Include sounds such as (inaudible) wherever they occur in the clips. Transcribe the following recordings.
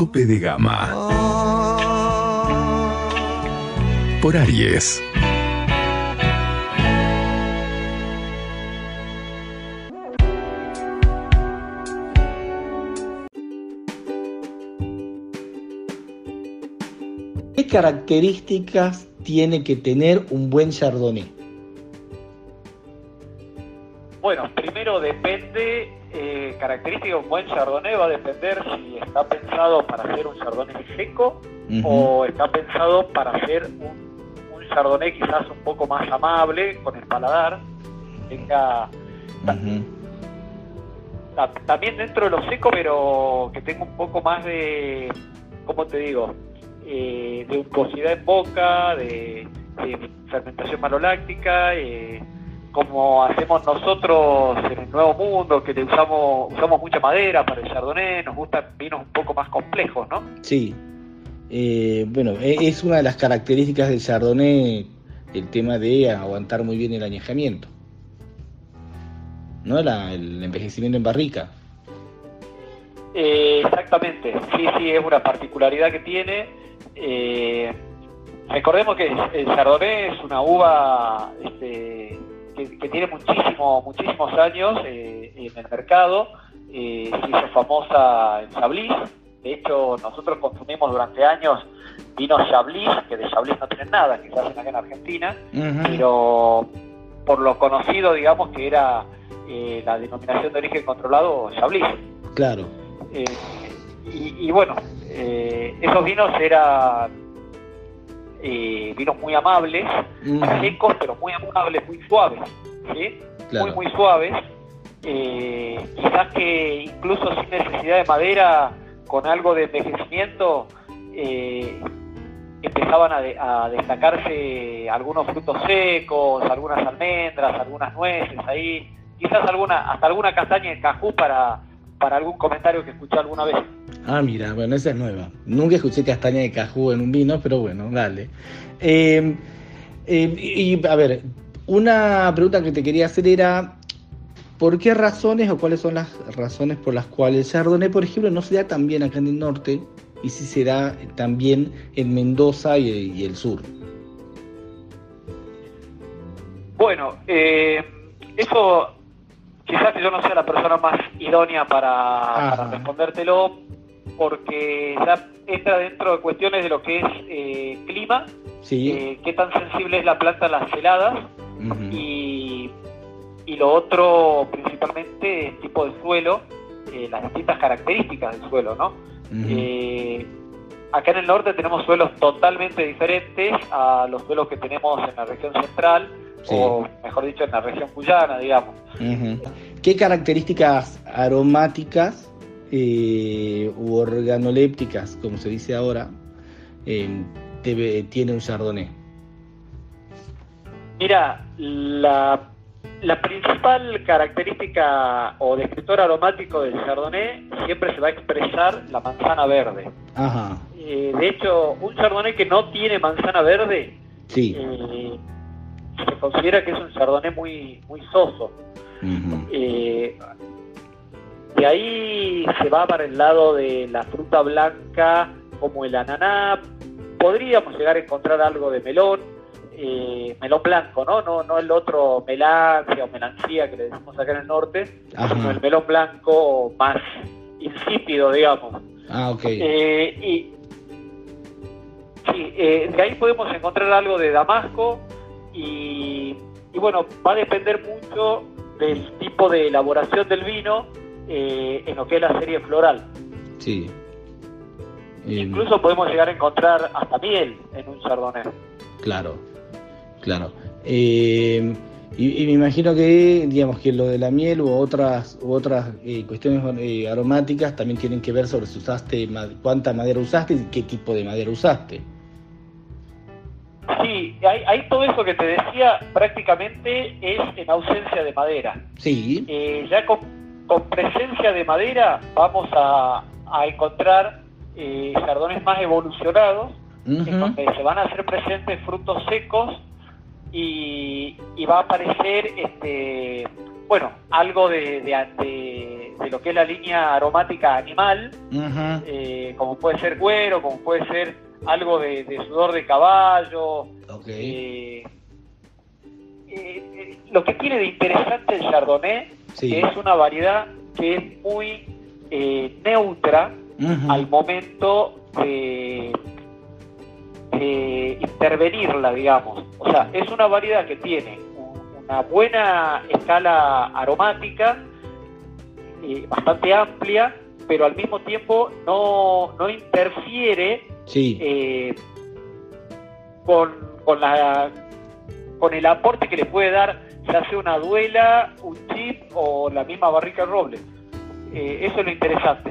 Tope de Gama por Aries. ¿Qué características tiene que tener un buen chardonnay? Bueno, primero depende, eh, característica de un buen chardonnay va a depender si está pensado para hacer un chardonnay seco o está pensado para hacer un, un chardonnay quizás un poco más amable con el paladar, tenga ta- también dentro de lo seco, pero que tenga un poco más de, ¿cómo te digo? Eh, de untuosidad en boca, de, de fermentación maloláctica, eh, como hacemos nosotros en el Nuevo Mundo, que le usamos, usamos mucha madera para el chardonnay, nos gustan vinos un poco más complejos, ¿no? Sí. Eh, bueno, e- es una de las características del chardonnay el tema de aguantar muy bien el añejamiento. ¿No? La- el envejecimiento en barrica. Eh, exactamente, sí, sí, es una particularidad que tiene. Eh, recordemos que el Chardonnay es una uva este, que, que tiene muchísimo, muchísimos años eh, en el mercado. Eh, se hizo famosa en Chablis. De hecho, nosotros consumimos durante años vinos Chablis, que de Chablis no tienen nada, que se hacen acá en Argentina pero por lo conocido, digamos, que era eh, la denominación de origen controlado Chablis. Claro. Eh, y, y bueno, eh, esos vinos eran eh, vinos muy amables, secos, pero muy amables, muy suaves, ¿sí? Claro. Muy, muy suaves. Eh, quizás que incluso sin necesidad de madera, con algo de envejecimiento, eh, empezaban a, de- a destacarse algunos frutos secos, algunas almendras, algunas nueces ahí, quizás alguna, hasta alguna castaña de cajú para, para algún comentario que escuché alguna vez. Ah, mira, bueno, esa es nueva. Nunca escuché castaña de cajú en un vino, pero bueno, dale. Eh, eh, y a ver, una pregunta que te quería hacer era, ¿por qué razones o cuáles son las razones por las cuales el Chardonnay, por ejemplo, no se da tan bien acá en el norte y si se da también en Mendoza y, y el sur? Bueno, eh, eso quizás yo no sea la persona más idónea para, para respondértelo, porque ya entra dentro de cuestiones de lo que es eh, clima, Sí. eh, qué tan sensible es la planta a las heladas y, y lo otro principalmente el tipo de suelo, eh, las distintas características del suelo, ¿no? Eh, acá en el norte tenemos suelos totalmente diferentes a los suelos que tenemos en la región central, Sí. o mejor dicho, en la región cuyana, digamos. Ujú. ¿Qué características aromáticas eh, u organolépticas, como se dice ahora, eh, tiene un chardonnay? Mira, la, la principal característica o descriptor aromático del Chardonnay siempre se va a expresar la manzana verde. Ajá, Eh, de hecho, un Chardonnay que no tiene manzana verde sí. eh, se considera que es un Chardonnay muy, muy soso. De ahí se va para el lado de la fruta blanca como el ananá. Podríamos llegar a encontrar algo de melón, eh, melón blanco, ¿no? ¿no? No el otro melancia o melancía que le decimos acá en el norte, Ajá. sino el melón blanco más insípido, digamos. Ah, ok. Eh, y sí, eh, de ahí podemos encontrar algo de Damasco y, y bueno, va a depender mucho del tipo de elaboración del vino eh, en lo que es la serie floral. Sí. Eh, Incluso podemos llegar a encontrar hasta miel en un chardonnay. Claro, claro. Eh, Y, me imagino que, digamos, que lo de la miel u otras u otras eh, cuestiones eh, aromáticas también tienen que ver sobre si usaste cuánta madera usaste y qué tipo de madera usaste. Sí, hay, todo eso que te decía prácticamente es en ausencia de madera. Sí. Eh, ya con, presencia de madera vamos a, encontrar eh, más evolucionados, en donde se van a hacer presentes frutos secos y, va a aparecer este bueno algo de, de, lo que es la línea aromática animal eh, como puede ser cuero como puede ser algo de, sudor de caballo eh, eh, lo que tiene de interesante el chardonnay es una variedad que es muy neutra al momento de intervenirla, digamos. O sea, es una variedad que tiene una buena escala aromática, eh, bastante amplia, pero al mismo tiempo no, no interfiere eh, con, con, la, con el aporte que le puede dar ya sea una duela, un chip o la misma barrica de roble. Eh, eso es lo interesante.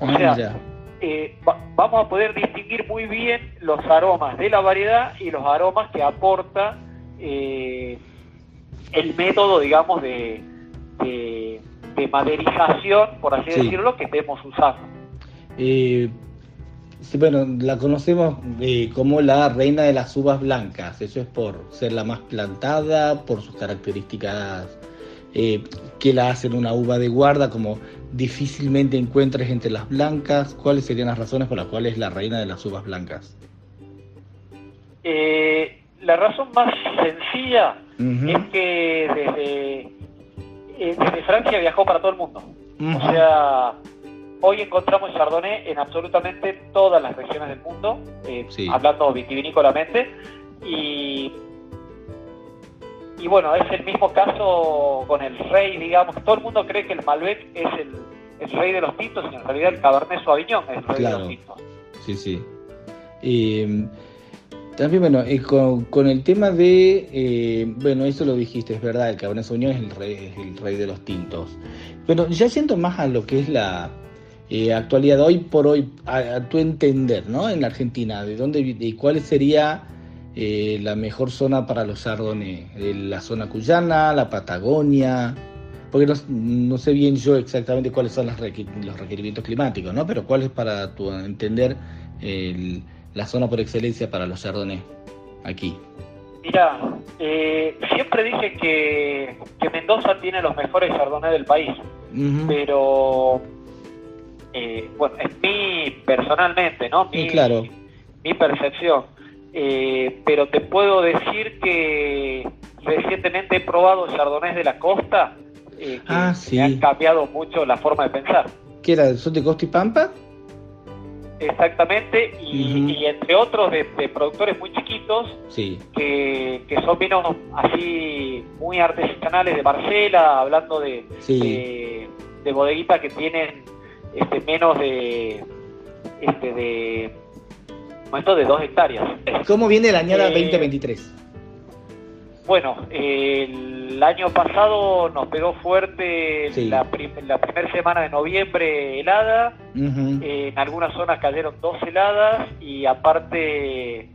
O ah, sea, eh, vamos a poder distinguir muy bien los aromas de la variedad y los aromas que aporta eh, el método, digamos, de, de, maderización, por así decirlo, que estemos usando. Eh, bueno, la conocemos como la reina de las uvas blancas. Eso es por ser la más plantada, por sus características que la hacen una uva de guarda, como difícilmente encuentres entre las blancas? ¿Cuáles serían las razones por las cuales es la reina de las uvas blancas? Eh, la razón más sencilla es que desde, eh, desde, Francia viajó para todo el mundo. O sea, hoy encontramos Chardonnay en absolutamente todas las regiones del mundo, eh, hablando vitivinícolamente, y y bueno, es el mismo caso con el rey, digamos, todo el mundo cree que el Malbec es el, rey de los tintos y en realidad el Cabernet Sauvignon es el rey de los tintos. Sí, sí. Y también, bueno, con, el tema de, eh, bueno, eso lo dijiste, es verdad, el Cabernet Sauvignon es el rey, el rey de los tintos. Pero ya siento más a lo que es la eh, actualidad hoy por hoy, a, tu entender, ¿no? En la Argentina, ¿de dónde y cuál sería eh, la mejor zona para los sardones, eh, la zona cuyana, la Patagonia, porque no, sé bien yo exactamente cuáles son los requerimientos climáticos, ¿no? Pero cuál es para tu entender la zona por excelencia para los sardones aquí. Mira, eh, siempre dije que, Mendoza tiene los mejores sardones del país, pero bueno, es mi personalmente, ¿no? Mi, claro. mi percepción eh, pero te puedo decir que recientemente he probado chardonnays de la costa eh, que ah, han cambiado mucho la forma de pensar. ¿Qué era? ¿Son de Costa y Pampa? Exactamente, y, entre otros de, productores muy chiquitos que, son vinos así muy artesanales de Marcela, hablando de, de, bodeguitas que tienen este, menos de, este, de momento de dos hectáreas. ¿Cómo viene la añada 2023? Eh, bueno, el año pasado nos pegó fuerte la, primera semana de noviembre helada, en algunas zonas cayeron dos heladas y aparte,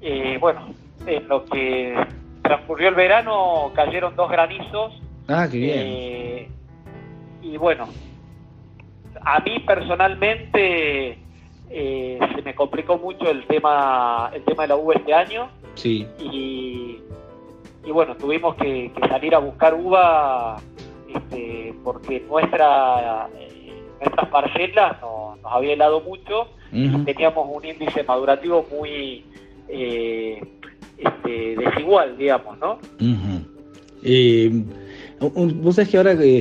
eh, bueno, en lo que transcurrió el verano cayeron dos granizos. Ah, qué bien. Eh, y bueno, a mí personalmente eh, se me complicó mucho el tema el tema de la uva este año. Sí. Y, bueno, tuvimos que, salir a buscar uva este, porque nuestra eh, nuestras parcelas nos había helado mucho y teníamos un índice madurativo muy eh, este, desigual, digamos, ¿no? vos sabés que ahora que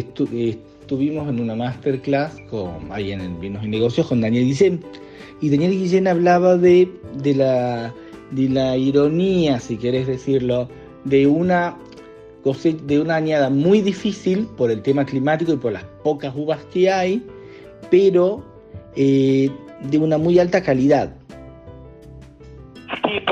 estuvimos en una masterclass con, ahí en Vinos y Negocios con Daniel Guillén y Daniel Guillén hablaba de, de, la, de la ironía, si querés decirlo, de una de una añada muy difícil por el tema climático y por las pocas uvas que hay, pero eh, de una muy alta calidad.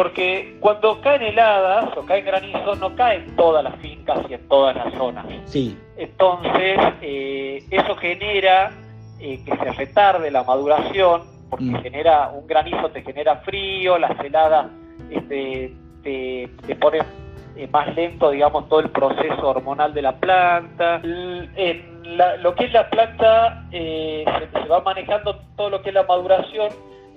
Porque cuando caen heladas o caen granizos, no caen en todas las fincas y en todas las zonas. Sí. Entonces, eh, eso genera eh, que se retarde la maduración, porque Mm. genera un granizo te genera frío, las heladas este, te, te ponen eh, más lento, digamos, todo el proceso hormonal de la planta. L- En la- lo que es la planta, eh, se, se va manejando todo lo que es la maduración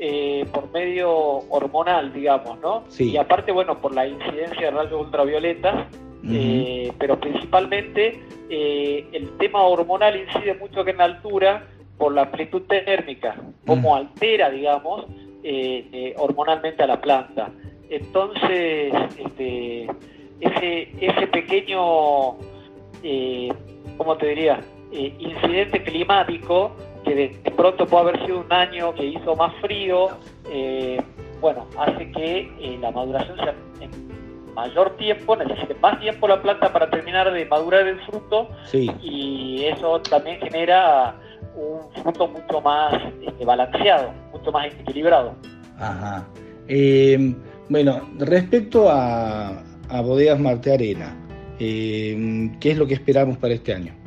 eh, por medio hormonal, digamos, ¿no? Sí. Y aparte, bueno, por la incidencia de rayos ultravioletas, eh, pero principalmente eh, el tema hormonal incide mucho que en la altura por la amplitud térmica, cómo Mm. altera, digamos, eh, hormonalmente a la planta. Entonces, este, ese, ese pequeño, eh, ¿cómo te diría? Incidente climático que de, pronto puede haber sido un año que hizo más frío, eh, bueno, hace que eh, la maduración sea en mayor tiempo, necesite más tiempo la planta para terminar de madurar el fruto Sí. y eso también genera un fruto mucho más este, balanceado, mucho más equilibrado. Ajá. Eh, bueno, respecto a, a Bodegas Marte Arena, ¿qué es lo que esperamos para este año?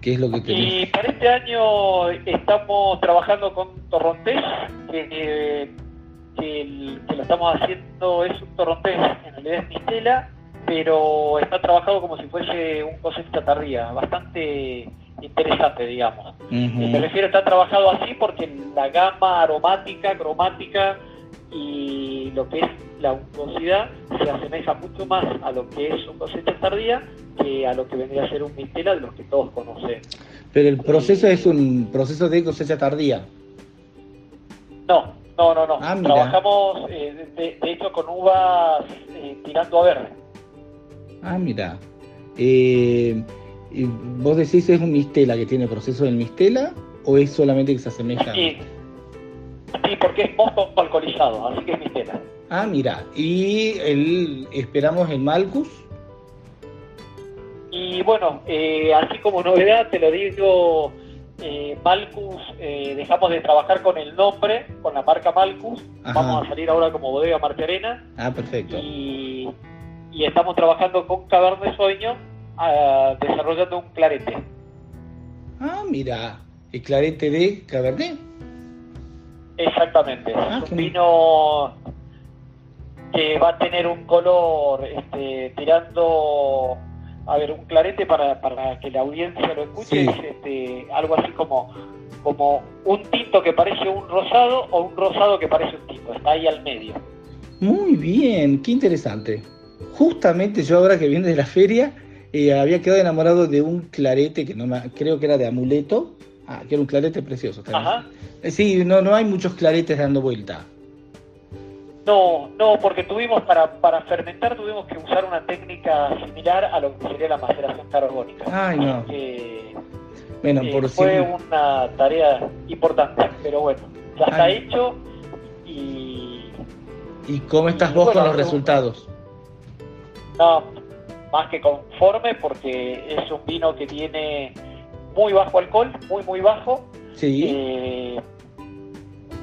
¿Qué es lo que tenemos? Y para este año estamos trabajando con Torrontés, que, que- que el- que lo estamos haciendo es un Torrontés, en realidad es mistela, pero está trabajado como si fuese un cosecha tardía, bastante interesante, digamos. Me refiero, está trabajado así porque la gama aromática, cromática y lo que es la untuosidad se asemeja mucho más a lo que es un cosecha tardía a lo que vendría a ser un mistela de los que todos conocen. Pero el proceso es un proceso de cosecha tardía. No, no, no, no. Ah. Trabajamos, eh, de, de hecho, con uvas eh, tirando a verde. Ah, mira. Eh, y ¿Vos decís es un mistela que tiene proceso del mistela o es solamente que se asemeja? Sí, sí, porque es mosto alcoholizado, así que es mistela. Ah, mira. Y el, esperamos el Malcus. Y bueno, eh, así como novedad, te lo digo, eh, Malcus, eh, dejamos de trabajar con el nombre, con la marca Malcus. Ajá. Vamos a salir ahora como bodega Marte Arena. Ah, perfecto. Y, y estamos trabajando con Cabernet Sauvignon, ah, desarrollando un clarete. Ah, mira. El clarete de Cabernet. Exactamente. Ah, es un vino que va a tener un color este, tirando, a ver, un clarete para, para que la audiencia lo escuche, Sí. es este, algo así como, como un tinto que parece un rosado o un rosado que parece un tinto, está ahí al medio. Muy bien, qué interesante. Justamente yo ahora que viene de la feria eh, había quedado enamorado de un clarete que no me, creo que era de amuleto. Ah, que era un clarete precioso. Ajá. Eh, Sí, no, no hay muchos claretes dando vuelta. No, no, porque tuvimos para, para fermentar tuvimos que usar una técnica similar a lo que sería la maceración carbónica. Ay, no. Que, Bueno, Eh, por fue una tarea importante, pero bueno, ya está Ay. hecho y ¿Y cómo estás y vos bueno, con los resultados? no, más que conforme porque es un vino que tiene muy bajo alcohol, muy muy bajo, Sí. eh,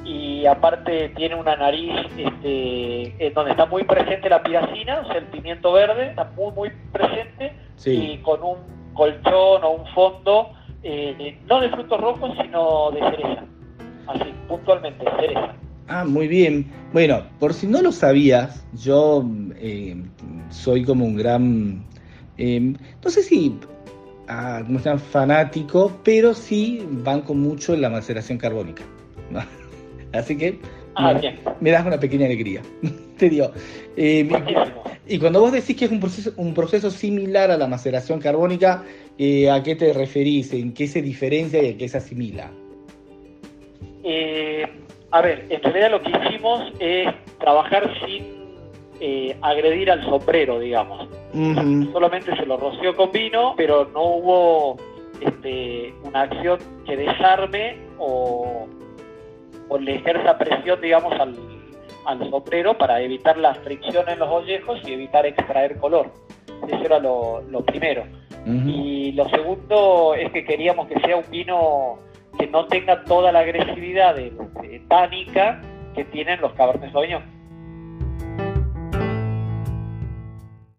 y aparte tiene una nariz este, en donde está muy presente la piracina, o sea, el pimiento verde, está muy muy presente Sí. y con un colchón o un fondo, eh, no de frutos rojos, sino de cereza. Así, puntualmente, cereza. Ah, muy bien. Bueno, por si no lo sabías, yo eh, soy como un gran, eh, no sé si ah, como se llama, fanático, pero sí banco mucho en la maceración carbónica. ¿no? Así que Ah, me, me das una pequeña alegría. (laughs) Te digo. eh, y cuando vos decís que es un proceso, un proceso similar a la maceración carbónica, eh, ¿a qué te referís? ¿En qué se diferencia y en qué se asimila? Eh, a ver, en realidad lo que hicimos es trabajar sin eh, agredir al sombrero, digamos. Solamente se lo roció con vino, pero no hubo este, una acción que desarme o, o le ejerza presión, digamos, al, al sombrero para evitar la fricción en los ollejos y evitar extraer color. Eso era lo, lo primero. Y lo segundo es que queríamos que sea un vino que no tenga toda la agresividad de, de tánica que tienen los Cabernet Sauvignon.